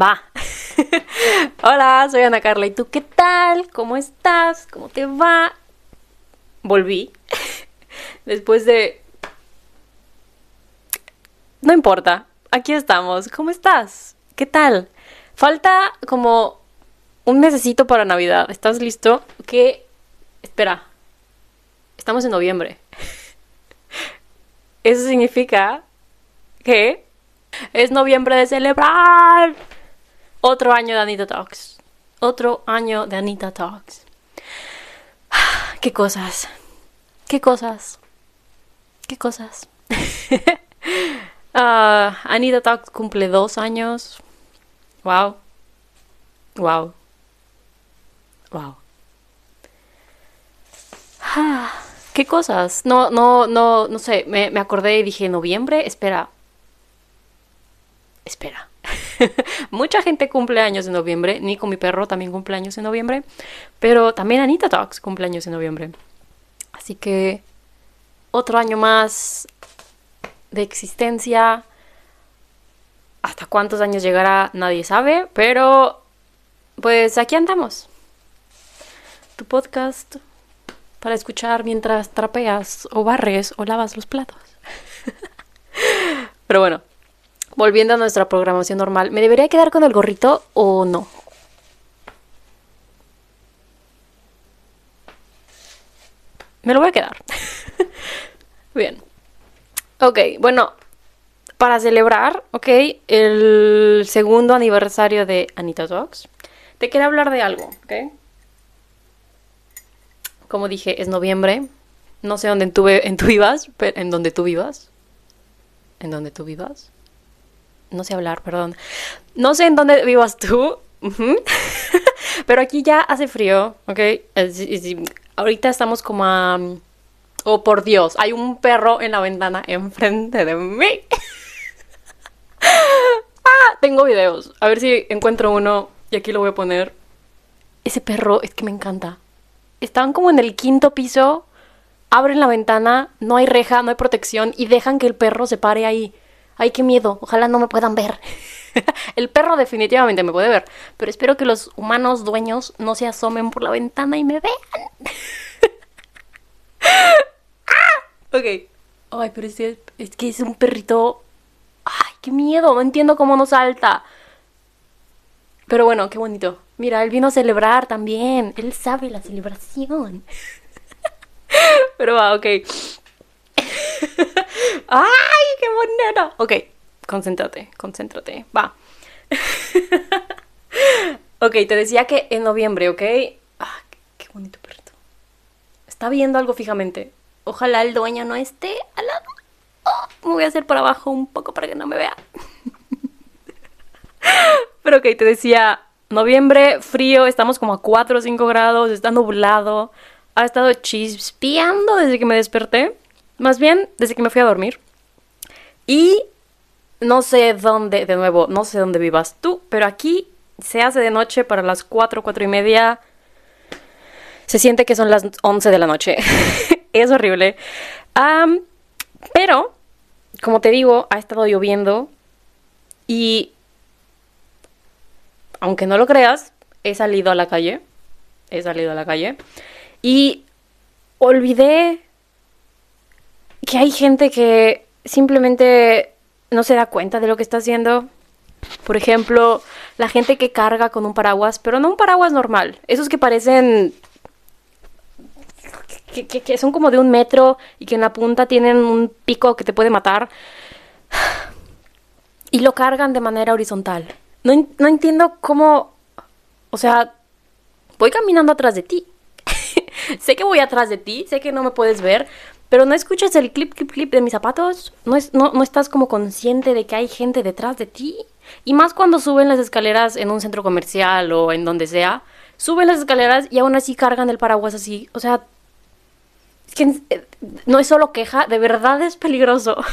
Va. Hola, soy Ana Carla. ¿Y tú qué tal? ¿Cómo estás? ¿Cómo te va? Volví. Después de... No importa. Aquí estamos. ¿Cómo estás? ¿Qué tal? Falta como un mesecito para Navidad. ¿Estás listo? ¿Qué? Espera. Estamos en noviembre. Eso significa que es noviembre de celebrar. Otro año de Anita Talks. Otro año de Anita Talks. ¿Qué cosas? ¿Qué cosas? ¿Qué cosas? uh, Anita Talks cumple dos años. Wow. Wow. Wow. ¿Qué cosas? No, no, no, no sé, me, me acordé y dije, noviembre, espera. Espera. Mucha gente cumple años en noviembre. Nico, mi perro, también cumple años en noviembre. Pero también Anita Talks cumple años en noviembre. Así que otro año más de existencia. Hasta cuántos años llegará nadie sabe. Pero pues aquí andamos. Tu podcast para escuchar mientras trapeas o barres o lavas los platos. Pero bueno, volviendo a nuestra programación normal, ¿me debería quedar con el gorrito o no? Me lo voy a quedar. Bien. Ok, bueno, para celebrar, ok, el segundo aniversario de Anita Talks, te quiero hablar de algo, ok. Como dije, es noviembre. No sé dónde en vivas, pero en donde tú vivas. En donde tú vivas. No sé hablar, perdón. No sé en dónde vivas tú. pero aquí ya hace frío, ¿ok? ahorita estamos como a... Oh, por Dios, hay un perro en la ventana enfrente de mí. ah, tengo videos. A ver si encuentro uno y aquí lo voy a poner. Ese perro es que me encanta. Están como en el quinto piso, abren la ventana, no hay reja, no hay protección y dejan que el perro se pare ahí. Ay, qué miedo, ojalá no me puedan ver. el perro definitivamente me puede ver, pero espero que los humanos dueños no se asomen por la ventana y me vean. ¡Ah! Ok. Ay, pero es que, es que es un perrito... Ay, qué miedo, no entiendo cómo no salta. Pero bueno, qué bonito. Mira, él vino a celebrar también. Él sabe la celebración. Pero va, ok. ¡Ay, qué! Ok, concéntrate, concéntrate. Va. ok, te decía que en noviembre, ¿ok? Ah, qué bonito perrito. Está viendo algo fijamente. Ojalá el dueño no esté al lado. Oh, me voy a hacer por abajo un poco para que no me vea. Pero ok, te decía, noviembre, frío, estamos como a 4 o 5 grados, está nublado, ha estado chispeando desde que me desperté, más bien desde que me fui a dormir. Y no sé dónde, de nuevo, no sé dónde vivas tú, pero aquí se hace de noche para las 4, 4 y media. Se siente que son las 11 de la noche. es horrible. pero, como te digo, ha estado lloviendo y aunque no lo creas, he salido a la calle. He salido a la calle. Y olvidé que hay gente que simplemente no se da cuenta de lo que está haciendo. Por ejemplo, la gente que carga con un paraguas, pero no un paraguas normal. Esos que parecen... Que, que, son como de un metro y que en la punta tienen un pico que te puede matar. Y lo cargan de manera horizontal. No, no entiendo cómo... O sea, voy caminando atrás de ti. sé que voy atrás de ti, sé que no me puedes ver, pero no escuchas el clip, clip, clip de mis zapatos. No, es, no, no estás como consciente de que hay gente detrás de ti. Y más cuando suben las escaleras en un centro comercial o en donde sea. Suben las escaleras y aún así cargan el paraguas así. O sea, eh, no es solo queja, de verdad es peligroso.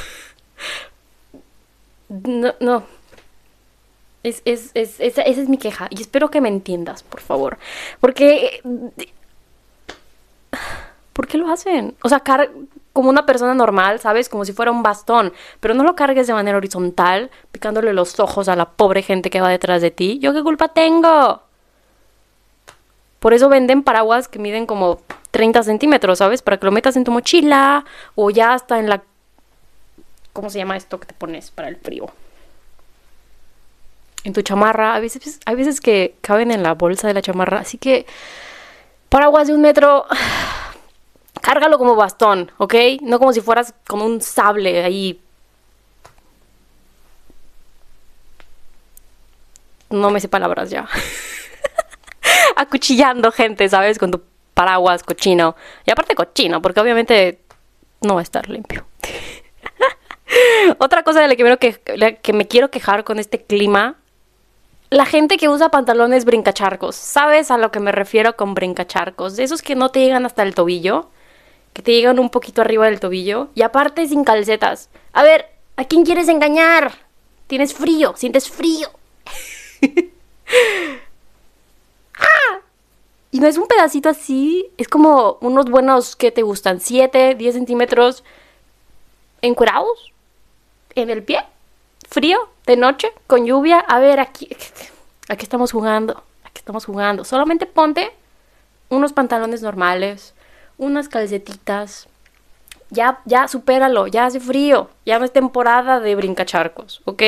No, no, es, es, es, esa, es mi queja y espero que me entiendas, por favor. Porque... ¿Por qué lo hacen? O sea, como una persona normal, ¿sabes? Como si fuera un bastón, pero no lo cargues de manera horizontal, picándole los ojos a la pobre gente que va detrás de ti. ¿Yo qué culpa tengo? Por eso venden paraguas que miden como 30 centímetros, ¿sabes? Para que lo metas en tu mochila o ya hasta en la... ¿Cómo se llama esto que te pones para el frío? En tu chamarra. A veces, hay veces que caben en la bolsa de la chamarra. Así que paraguas de un metro Cárgalo como bastón, ¿ok? No como si fueras con un sable ahí. No me sé palabras ya. Acuchillando gente, ¿sabes? Con tu paraguas cochino. Y aparte cochino, porque obviamente no va a estar limpio. Otra cosa de la que, que, que me quiero quejar con este clima la gente que usa pantalones brincacharcos, ¿sabes a lo que me refiero con brincacharcos? De esos que no te llegan hasta el tobillo que te llegan un poquito arriba del tobillo y aparte sin calcetas. A ver, ¿a quién quieres engañar? Tienes frío, sientes frío. ¡Ah! Y no es un pedacito así, es como unos buenos que te gustan, 7, 10 centímetros encuerados en el pie, frío, de noche, con lluvia. A ver, aquí, aquí estamos jugando, aquí estamos jugando. Solamente ponte unos pantalones normales, unas calcetitas. Ya, ya, supéralo, ya hace frío, ya no es temporada de brincacharcos, ¿ok?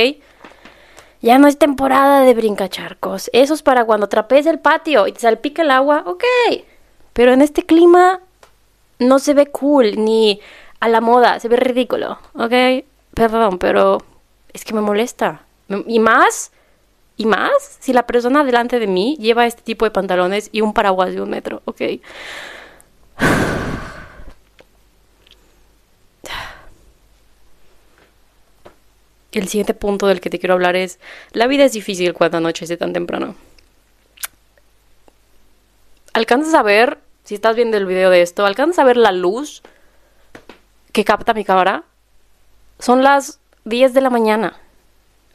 Ya no es temporada de brincacharcos. Eso es para cuando trapees el patio y te salpica el agua, ok. Pero en este clima no se ve cool ni a la moda, se ve ridículo, ¿ok? Perdón, pero es que me molesta. Y más, y más, si la persona delante de mí lleva este tipo de pantalones y un paraguas de un metro, ¿ok? El siguiente punto del que te quiero hablar es, la vida es difícil cuando anochece tan temprano. ¿Alcanzas a ver, si estás viendo el video de esto, alcanzas a ver la luz que capta mi cámara? Son las 10 de la mañana,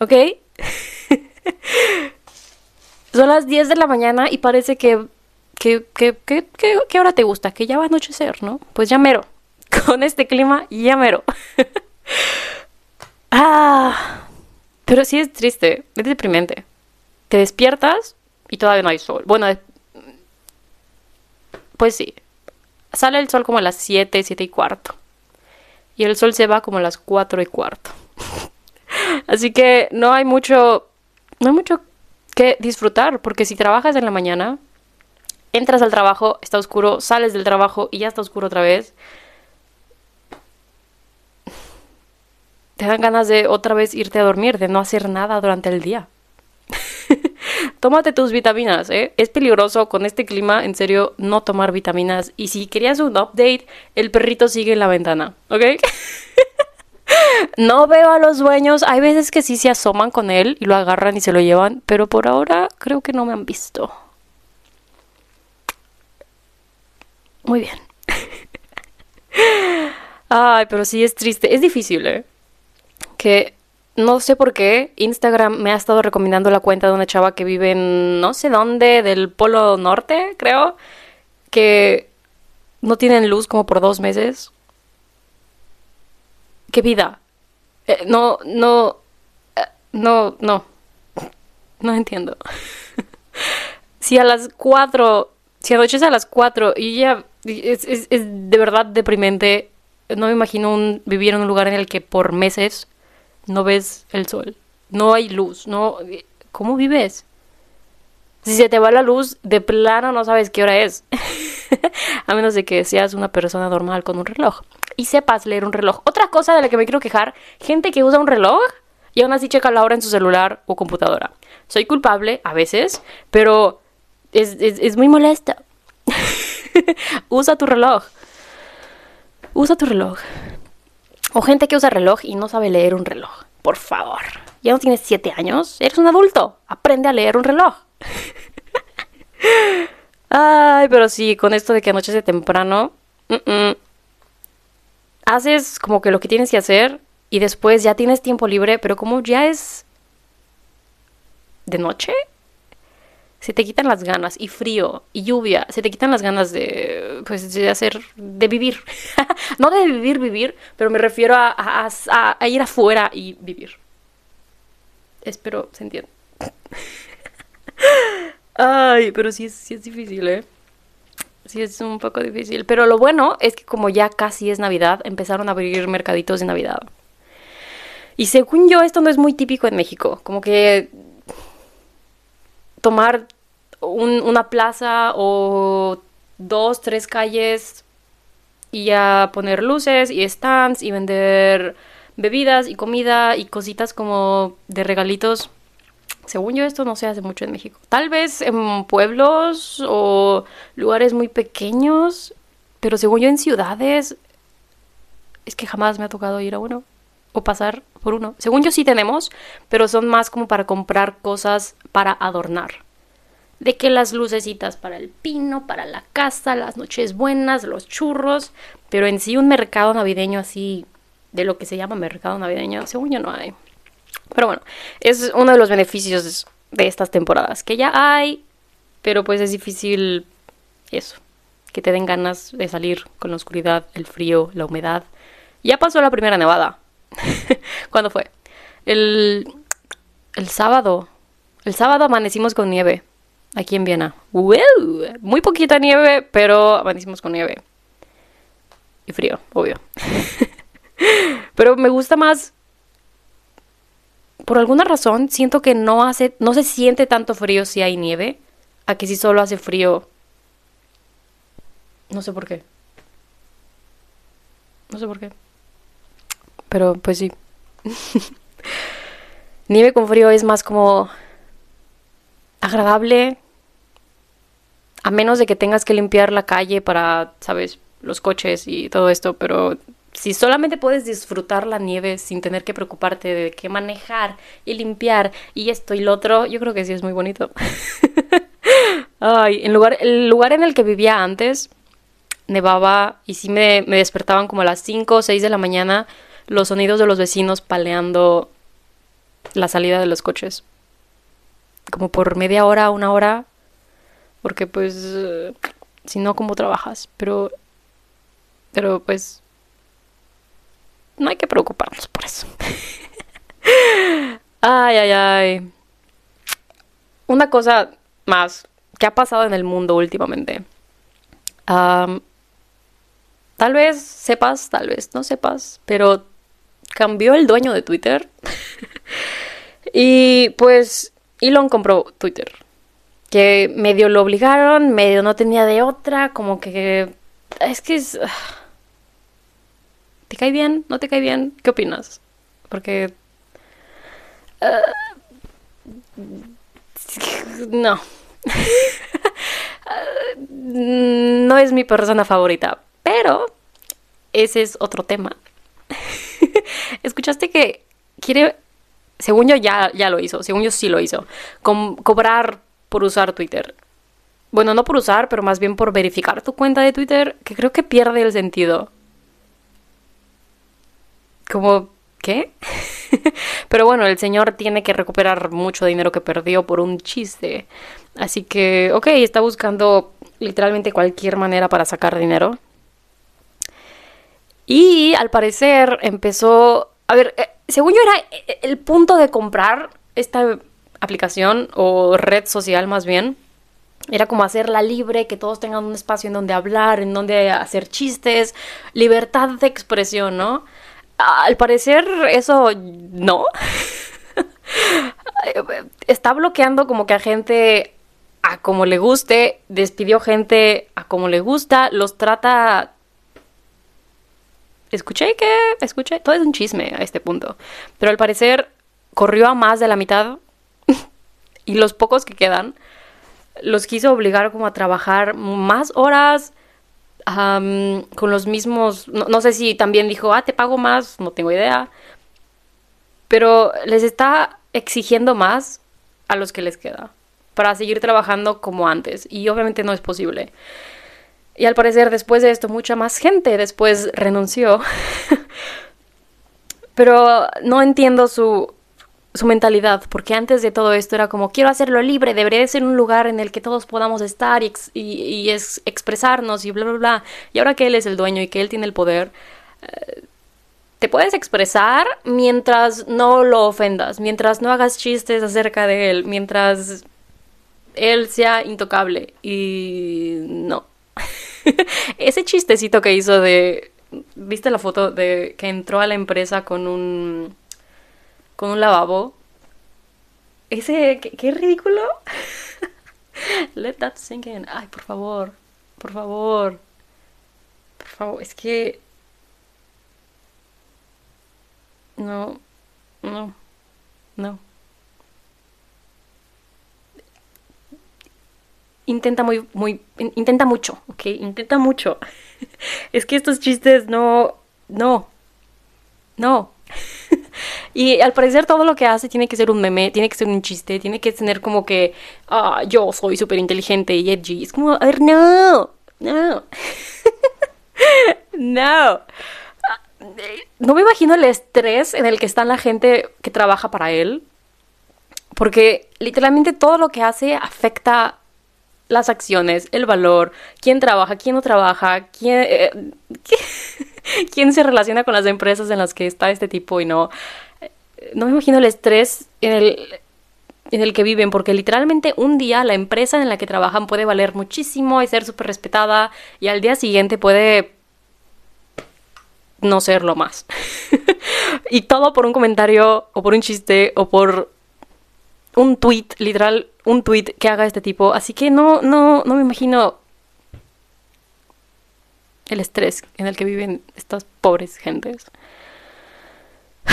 ¿ok? Son las 10 de la mañana y parece que ¿Qué, qué, qué, qué, hora te gusta? Que ya va a anochecer, ¿no? Pues ya mero. Con este clima, ya mero. ah, pero sí es triste, es deprimente. Te despiertas y todavía no hay sol. Bueno, pues sí. Sale el sol como a las 7, 7 y cuarto. Y el sol se va como a las 4 y cuarto. Así que no hay mucho, no hay mucho que disfrutar, porque si trabajas en la mañana, entras al trabajo, está oscuro, sales del trabajo y ya está oscuro otra vez. Te dan ganas de otra vez irte a dormir, de no hacer nada durante el día. Tómate tus vitaminas, ¿eh? Es peligroso con este clima, en serio, no tomar vitaminas. Y si querías un update, el perrito sigue en la ventana, ¿ok? no veo a los dueños. Hay veces que sí se asoman con él y lo agarran y se lo llevan, pero por ahora creo que no me han visto. Muy bien. Ay, pero sí es triste. Es difícil, ¿eh? Que no sé por qué Instagram me ha estado recomendando la cuenta de una chava que vive en no sé dónde, del Polo Norte, creo, que no tienen luz como por dos meses. ¿Qué vida? Eh, no, no, eh, no, no. No entiendo. si a las cuatro, si anochece a las cuatro y ya es, es, es, de verdad deprimente. No me imagino un, vivir en un lugar en el que por meses no ves el sol. No hay luz. No, ¿Cómo vives? Si se te va la luz, de plano no sabes qué hora es. A menos de que seas una persona normal con un reloj. Y sepas leer un reloj. Otra cosa de la que me quiero quejar, gente que usa un reloj y aún así checa la hora en su celular o computadora. Soy culpable a veces, pero es, es, es muy molesta. usa tu reloj. Usa tu reloj. O gente que usa reloj y no sabe leer un reloj. Por favor. Ya no tienes siete años. Eres un adulto. Aprende a leer un reloj. Ay, pero sí, con esto de que anochece temprano. Haces como que lo que tienes que hacer y después ya tienes tiempo libre, pero como ya es de noche, se te quitan las ganas y frío y lluvia, se te quitan las ganas de, pues, de hacer, de vivir. no de vivir, vivir, pero me refiero a, a, ir afuera y vivir. Espero se entienda. Ay, pero sí, sí es difícil, ¿eh? Sí es un poco difícil. Pero lo bueno es que como ya casi es Navidad, empezaron a abrir mercaditos de Navidad. Y según yo, esto no es muy típico en México. Como que tomar una plaza o dos, tres calles y ya poner luces y stands y vender bebidas y comida y cositas como de regalitos. Según yo esto no se hace mucho en México. Tal vez en pueblos o lugares muy pequeños, pero según yo en ciudades es que jamás me ha tocado ir a uno o pasar por uno. Según yo sí tenemos, pero son más como para comprar cosas para adornar. De que las lucecitas para el pino, para la casa, las noches buenas, los churros, pero en sí un mercado navideño así, de lo que se llama mercado navideño, según yo no hay. Pero bueno, es uno de los beneficios de estas temporadas, que ya hay, pero pues es difícil eso, que te den ganas de salir con la oscuridad, el frío, la humedad. Ya pasó la primera nevada, ¿Cuándo fue? El, el sábado. El sábado amanecimos con nieve. Aquí en Viena. Muy poquita nieve, pero amanecimos con nieve. Y frío, obvio. pero me gusta más. Por alguna razón, siento que no hace. no se siente tanto frío si hay nieve. A que si solo hace frío. No sé por qué. No sé por qué. Pero pues sí. Nieve con frío es más como agradable. A menos de que tengas que limpiar la calle para, sabes, los coches y todo esto. Pero si solamente puedes disfrutar la nieve sin tener que preocuparte de qué manejar y limpiar y esto y lo otro, yo creo que sí es muy bonito. Ay, en lugar, el lugar en el que vivía antes nevaba y sí me, me despertaban como a las 5 o 6 de la mañana los sonidos de los vecinos paleando la salida de los coches. Como por media hora, una hora. Porque pues, si no, ¿cómo trabajas? Pero, pero pues, no hay que preocuparnos por eso. ay, ay, ay. Una cosa más que ha pasado en el mundo últimamente. tal vez sepas, tal vez no sepas, pero cambió el dueño de Twitter. y pues Elon compró Twitter. Que medio lo obligaron, medio no tenía de otra, como que... Es que es... ¿Te cae bien? ¿No te cae bien? ¿Qué opinas? Porque... no. no es mi persona favorita, pero ese es otro tema. Escuchaste que quiere, según yo ya, ya lo hizo, según yo sí lo hizo, cobrar por usar Twitter. Bueno, no por usar, pero más bien por verificar tu cuenta de Twitter, que creo que pierde el sentido. Como, ¿qué? pero bueno, el señor tiene que recuperar mucho dinero que perdió por un chiste. Así que, ok, está buscando literalmente cualquier manera para sacar dinero. Y al parecer empezó, a ver, eh, según yo era eh, el punto de comprar esta aplicación o red social más bien. Era como hacerla libre, que todos tengan un espacio en donde hablar, en donde hacer chistes, libertad de expresión, ¿no? Al parecer eso no. Está bloqueando como que a gente a como le guste, despidió gente a como le gusta, los trata escuché que, escuché, todo es un chisme a este punto, pero al parecer corrió a más de la mitad y los pocos que quedan los quiso obligar como a trabajar más horas con los mismos, no, no, sé si también dijo, ah, te pago más, no tengo idea, pero les está exigiendo más a los que les queda para seguir trabajando como antes y obviamente no es posible. Y al parecer después de esto mucha más gente después renunció. Pero no entiendo su su mentalidad, porque antes de todo esto era como, quiero hacerlo libre, debería de ser un lugar en el que todos podamos estar y, y, es, expresarnos y bla, bla, bla. Y ahora que él es el dueño y que él tiene el poder, eh, te puedes expresar mientras no lo ofendas, mientras no hagas chistes acerca de él, mientras él sea intocable. Y no. Ese chistecito que hizo de... ¿Viste la foto de que entró a la empresa con un con un lavabo. Ese, qué, ridículo. Let that sink in. Ay, por favor, por favor, por favor, es que... No, no, no. Intenta muy, muy, intenta mucho, ¿ok? Intenta mucho. es que estos chistes no, no, no. Y al parecer todo lo que hace tiene que ser un meme, tiene que ser un chiste, tiene que tener como que, ah, yo soy súper inteligente y edgy. Es como, a ver, no, no. no. No me imagino el estrés en el que está la gente que trabaja para él. Porque literalmente todo lo que hace afecta las acciones, el valor, quién trabaja, quién no trabaja, quién, eh, quién se relaciona con las empresas en las que está este tipo y no no me imagino el estrés en el, en el que viven, porque literalmente un día la empresa en la que trabajan puede valer muchísimo y ser súper respetada, y al día siguiente puede no serlo más. y todo por un comentario, o por un chiste, o por un tweet, literal, un tweet que haga este tipo. Así que no, no, no me imagino el estrés en el que viven estas pobres gentes.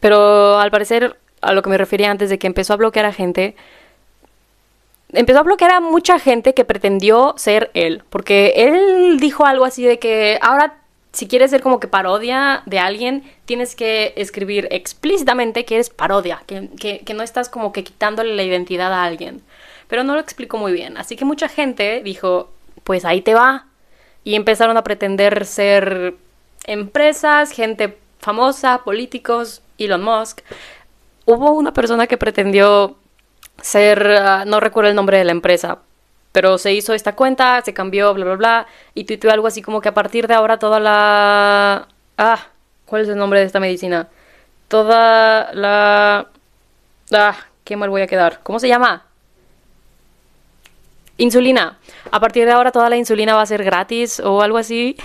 Pero al parecer, a lo que me refería antes de que empezó a bloquear a gente, empezó a bloquear a mucha gente que pretendió ser él. Porque él dijo algo así de que ahora, si quieres ser como que parodia de alguien, tienes que escribir explícitamente que eres parodia, que, no estás como que quitándole la identidad a alguien. Pero no lo explicó muy bien. Así que mucha gente dijo, pues ahí te va. Y empezaron a pretender ser empresas, gente famosa, políticos, Elon Musk, hubo una persona que pretendió ser, ah, no recuerdo el nombre de la empresa, pero se hizo esta cuenta, se cambió, bla, bla, bla, y tuiteó algo así como que a partir de ahora toda la... Ah, ¿cuál es el nombre de esta medicina? Toda la... Ah, qué mal voy a quedar. ¿Cómo se llama? Insulina. A partir de ahora toda la insulina va a ser gratis o algo así.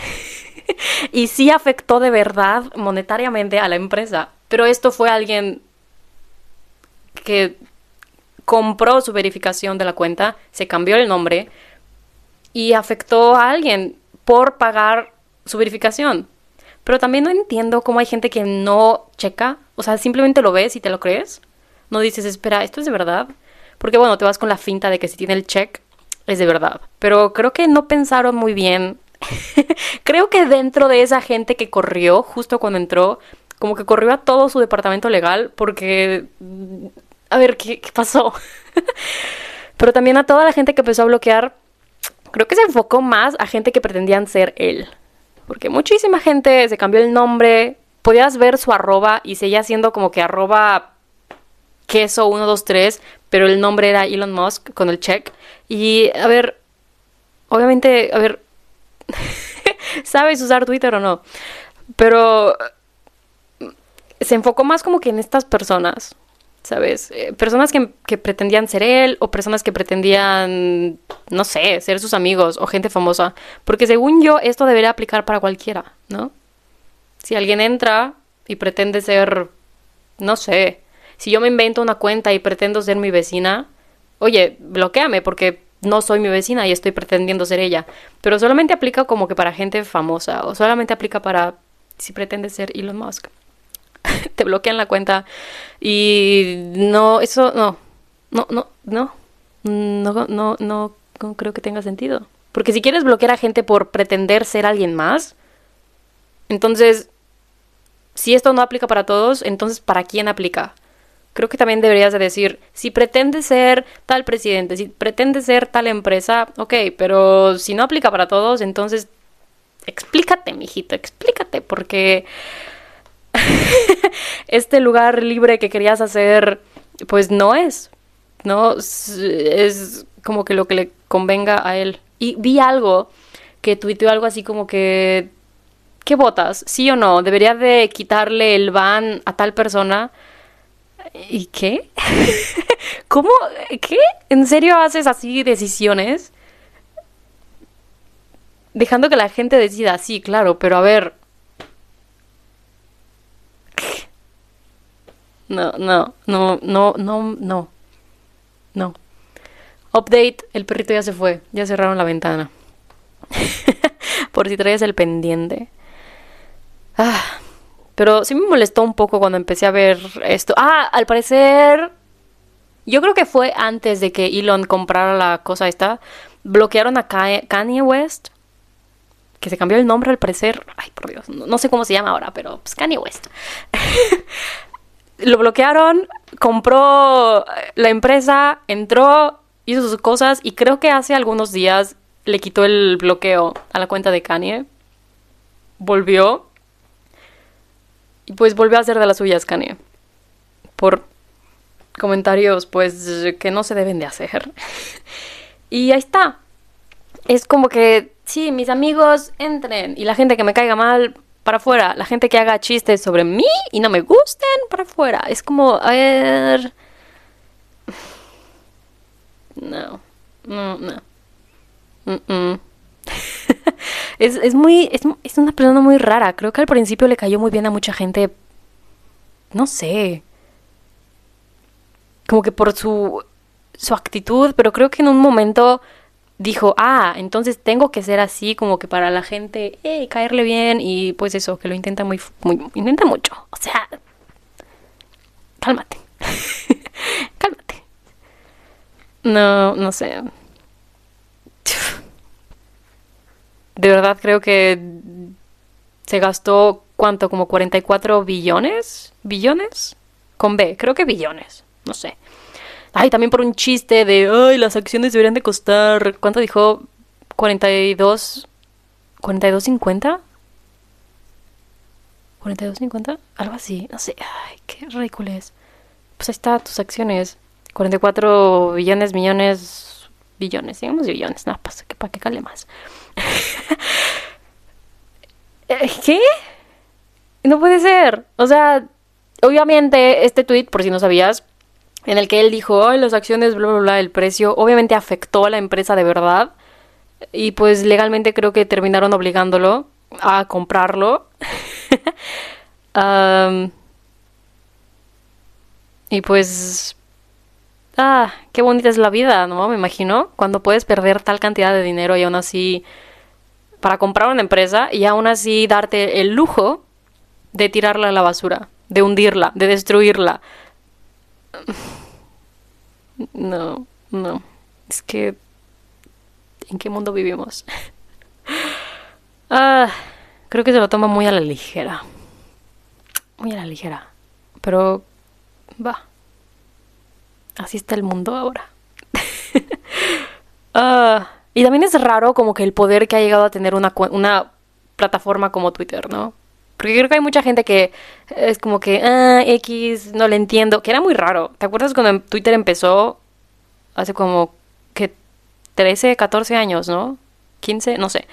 y sí afectó de verdad monetariamente a la empresa. Pero esto fue alguien que compró su verificación de la cuenta, se cambió el nombre y afectó a alguien por pagar su verificación. Pero también no entiendo cómo hay gente que no checa, o sea, simplemente lo ves y te lo crees. No dices, espera, ¿esto es de verdad? Porque bueno, te vas con la finta de que si tiene el check, es de verdad. Pero creo que no pensaron muy bien. creo que dentro de esa gente que corrió justo cuando entró, como que corrió a todo su departamento legal porque... A ver, ¿qué, pasó? Pero también a toda la gente que empezó a bloquear, creo que se enfocó más a gente que pretendían ser él. Porque muchísima gente se cambió el nombre, podías ver su arroba y seguía siendo como que arroba queso 123, pero el nombre era Elon Musk con el check. Y a ver, obviamente, a ver, ¿sabes usar Twitter o no? Pero se enfocó más como que en estas personas, ¿sabes? Eh, personas que, que, pretendían ser él o personas que pretendían, no sé, ser sus amigos o gente famosa. Porque según yo, esto debería aplicar para cualquiera, ¿no? Si alguien entra y pretende ser, no sé, si yo me invento una cuenta y pretendo ser mi vecina, oye, bloqueame porque no soy mi vecina y estoy pretendiendo ser ella. Pero solamente aplica como que para gente famosa o solamente aplica para si pretende ser Elon Musk. te bloquean la cuenta y no, eso no, no, no, no, no, no, no, creo que tenga sentido. Porque si quieres bloquear a gente por pretender ser alguien más, entonces, si esto no aplica para todos, entonces ¿para quién aplica? Creo que también deberías de decir, si pretende ser tal presidente, si pretende ser tal empresa, ok, pero si no aplica para todos, entonces explícate, mijito, explícate, porque este lugar libre que querías hacer, pues no es. No es como que lo que le convenga a él. Y vi algo que tuiteó algo así como que ¿qué votas? ¿Sí o no? ¿Debería de quitarle el ban a tal persona? ¿Y qué? ¿Cómo? ¿Qué? ¿En serio haces así decisiones? Dejando que la gente decida, sí, claro, pero a ver. No, no, no, no, no, no. Update, el perrito ya se fue, ya cerraron la ventana. Por si traes el pendiente. Ah, pero sí me molestó un poco cuando empecé a ver esto. Ah, al parecer, yo creo que fue antes de que Elon comprara la cosa esta. Bloquearon a Kanye West, que se cambió el nombre al parecer. Ay, por Dios, no, sé cómo se llama ahora, pero pues Kanye West. Lo bloquearon, compró la empresa, entró, hizo sus cosas y creo que hace algunos días le quitó el bloqueo a la cuenta de Kanye. Volvió y pues volvió a hacer de las suyas Kanye. Por comentarios pues que no se deben de hacer. y ahí está. Es como que, sí, mis amigos entren y la gente que me caiga mal para afuera. La gente que haga chistes sobre mí y no me gusten para afuera. Es como, a ver... No, no, no. es, es, muy. Es, es, una persona muy rara. Creo que al principio le cayó muy bien a mucha gente. No sé. Como que por su. su actitud. Pero creo que en un momento dijo, ah, entonces tengo que ser así, como que para la gente, hey, caerle bien. Y pues eso, que lo intenta muy. muy intenta mucho. O sea. Cálmate. cálmate. No, no sé. De verdad creo que se gastó cuánto, como 44 billones, billones, con B, creo que billones, no sé. Ay, también por un chiste de, ay, las acciones deberían de costar, ¿cuánto dijo? 42, 42.50. 42.50, algo así, no sé, ay, qué ridículo es. Pues ahí está tus acciones, 44 billones, millones, billones, digamos billones, nada, pasa que para que cale más. Eh, ¿Qué? No puede ser. O sea, obviamente este tweet, por si no sabías, en el que él dijo, Ay, las acciones, bla, bla, bla, el precio, obviamente afectó a la empresa de verdad. Y pues legalmente creo que terminaron obligándolo a comprarlo. y pues... Ah, qué bonita es la vida, ¿no? Me imagino. Cuando puedes perder tal cantidad de dinero y aún así para comprar una empresa y aún así darte el lujo de tirarla a la basura, de hundirla, de destruirla. No, no. Es que... ¿En qué mundo vivimos? ah, creo que se lo toma muy a la ligera. Muy a la ligera. Pero... Va. Así está el mundo ahora. ah... Y también es raro como que el poder que ha llegado a tener una, una plataforma como Twitter, ¿no? Porque creo que hay mucha gente que es como que, ah, X, no le entiendo, que era muy raro. ¿Te acuerdas cuando Twitter empezó hace como que 13, 14 años, ¿no? 15, no sé.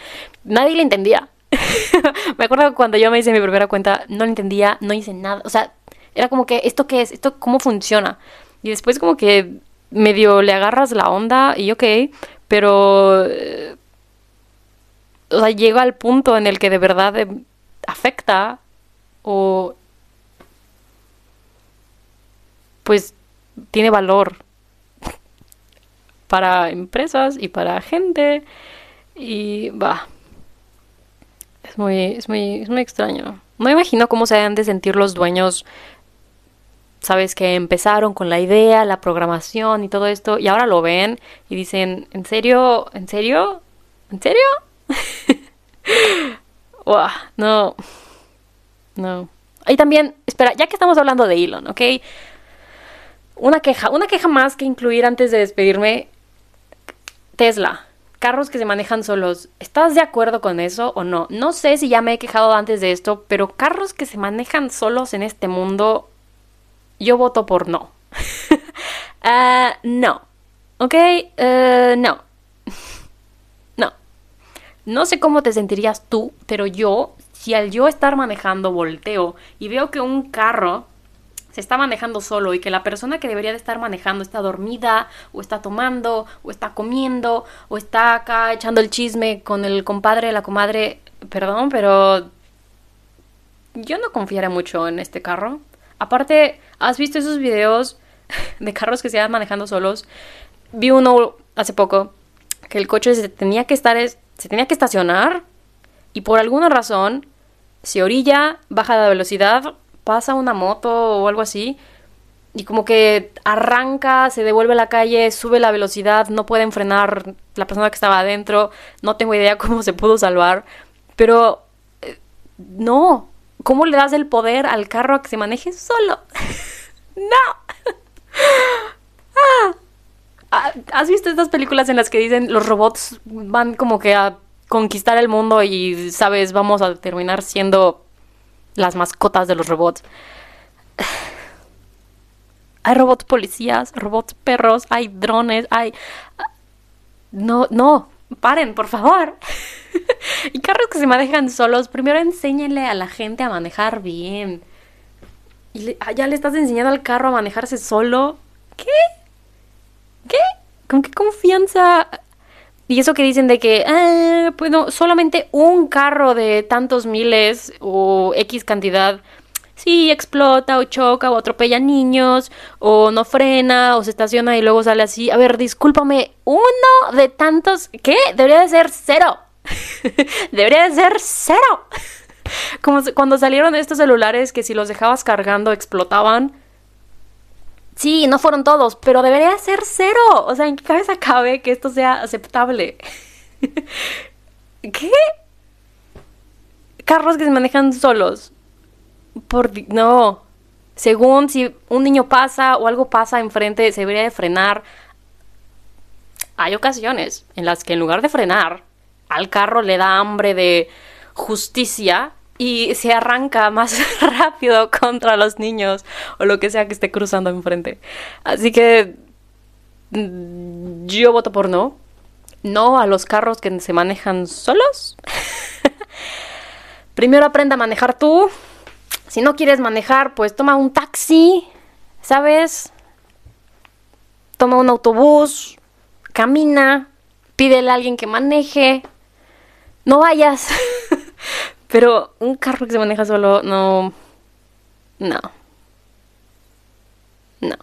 Nadie le entendía. me acuerdo cuando yo me hice mi primera cuenta, no le entendía, no hice nada. O sea, era como que, ¿esto qué es? ¿Esto cómo funciona? Y después como que medio le agarras la onda y ok, pero eh, o sea, llega al punto en el que de verdad eh, afecta o pues tiene valor para empresas y para gente y va es muy es muy es muy extraño no me imagino cómo se han de sentir los dueños sabes que empezaron con la idea, la programación y todo esto, y ahora lo ven y dicen, ¿en serio? ¿En serio? ¿En serio? no. No. Y también, espera, ya que estamos hablando de Elon, ¿ok? Una queja, una queja más que incluir antes de despedirme. Tesla. carros que se manejan solos. ¿Estás de acuerdo con eso o no? No sé si ya me he quejado antes de esto, pero carros que se manejan solos en este mundo, yo voto por no. Ah, no. ¿Ok? Uh, no. no. No sé cómo te sentirías tú, pero yo, si al yo estar manejando volteo y veo que un carro se está manejando solo y que la persona que debería de estar manejando está dormida o está tomando o está comiendo o está acá echando el chisme con el compadre, la comadre, perdón, pero yo no confiaré mucho en este carro. Aparte, ¿has visto esos videos de carros que se van manejando solos? Vi uno hace poco que el coche tenía que estar se tenía que estacionar y por alguna razón se orilla, baja la velocidad pasa una moto o algo así y como que arranca, se devuelve a la calle, sube la velocidad, no pueden frenar la persona que estaba adentro, no tengo idea cómo se pudo salvar, pero eh, no, ¿cómo le das el poder al carro a que se maneje solo? no. Ah. Ah, ¿Has visto estas películas en las que dicen los robots van como que a conquistar el mundo y, sabes, vamos a terminar siendo las mascotas de los robots. Hay robots policías, robots perros, hay drones, hay... No, no, paren, por favor. y carros que se manejan solos, primero enséñenle a la gente a manejar bien. Y ah, ya le estás enseñando al carro a manejarse solo. ¿Qué? ¿Qué? ¿Con qué confianza? Y eso que dicen de que, ah, bueno, solamente un carro de tantos miles o X cantidad, sí, explota o choca o atropella niños o no frena o se estaciona y luego sale así. A ver, discúlpame, uno de tantos, ¿qué? Debería de ser cero. Debería de ser cero. Como cuando salieron estos celulares que si los dejabas cargando explotaban. Sí, no fueron todos, pero debería ser cero. O sea, ¿en qué cabeza cabe que esto sea aceptable? ¿Qué? Carros que se manejan solos. Por no. Según si un niño pasa o algo pasa enfrente, se debería de frenar. Hay ocasiones en las que en lugar de frenar, al carro le da hambre de justicia y se arranca más rápido contra los niños o lo que sea que esté cruzando enfrente. Así que mm, yo voto por no. No a los carros que se manejan solos. Primero aprenda a manejar tú. Si no quieres manejar, pues toma un taxi, ¿sabes? Toma un autobús, camina, pídele a alguien que maneje. No vayas. Pero un carro que se maneja solo, no. No. No.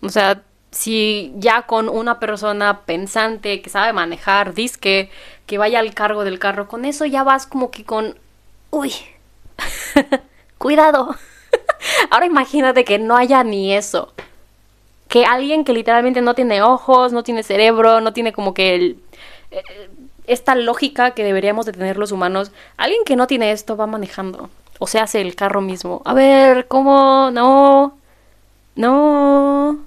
O sea, si ya con una persona pensante que sabe manejar, disque, que vaya al cargo del carro, con eso ya vas como que con. Uy. Cuidado. Ahora imagínate que no haya ni eso. Que alguien que literalmente no tiene ojos, no tiene cerebro, no tiene como que el, esta lógica que deberíamos de tener los humanos, alguien que no tiene esto va manejando o se hace el carro mismo. A ver, ¿cómo? No, no,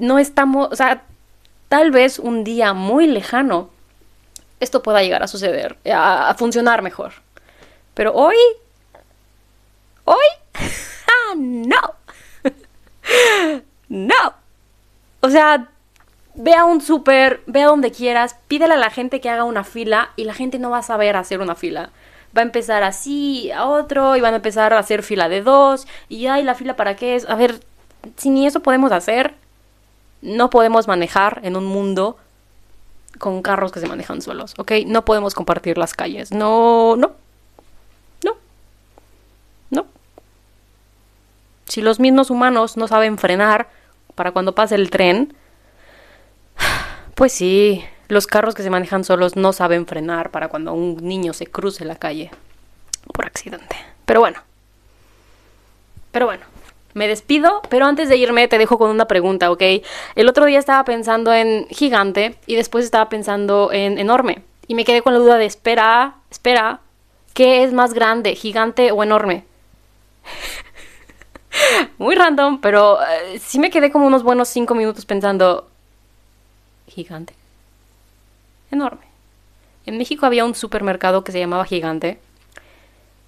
no estamos, o sea, tal vez un día muy lejano esto pueda llegar a suceder, a, funcionar mejor. Pero hoy, hoy, no, no. O sea, ve a un súper, ve a donde quieras, pídele a la gente que haga una fila y la gente no va a saber hacer una fila. Va a empezar así, a otro, y van a empezar a hacer fila de dos, y ay, la fila para qué es. A ver, si ni eso podemos hacer, no podemos manejar en un mundo con carros que se manejan solos, ¿ok? No podemos compartir las calles. No, no. No. No. Si los mismos humanos no saben frenar para cuando pase el tren, pues sí, los carros que se manejan solos no saben frenar para cuando un niño se cruce la calle por accidente. Pero bueno. Pero bueno. Me despido, pero antes de irme te dejo con una pregunta, ¿ok? El otro día estaba pensando en gigante y después estaba pensando en enorme. Y me quedé con la duda de espera, espera, ¿qué es más grande, gigante o enorme? Muy random, pero eh, sí me quedé como unos buenos cinco minutos pensando, gigante. enorme. En México había un supermercado que se llamaba Gigante.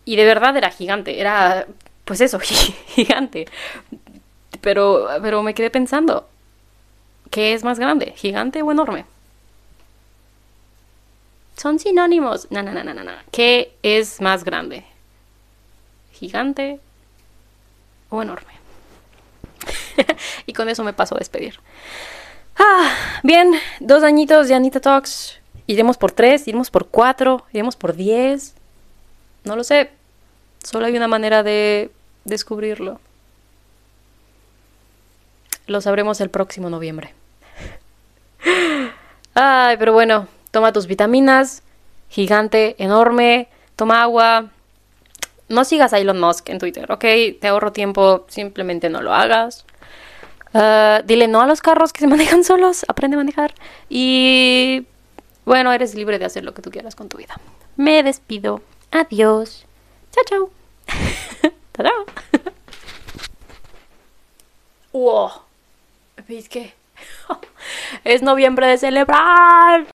Y de verdad era gigante. Era, pues eso, gigante. Pero, pero me quedé pensando, ¿qué es más grande? ¿Gigante o enorme? Son sinónimos. No, no, no, no, no. ¿Qué es más grande? ¿Gigante o enorme? y con eso me paso a despedir. Ah, bien, dos añitos de Anita Talks. Iremos por tres, iremos por cuatro, iremos por diez. No lo sé. Solo hay una manera de descubrirlo. Lo sabremos el próximo noviembre. Ay, pero bueno, toma tus vitaminas. Gigante, enorme. Toma agua. No sigas a Elon Musk en Twitter, ¿ok? Te ahorro tiempo, simplemente no lo hagas. Ah, dile no a los carros que se manejan solos, aprende a manejar. Y bueno, eres libre de hacer lo que tú quieras con tu vida. Me despido. Adiós. Chao, chao. chao. wow. ¿Veis qué? es noviembre de celebrar.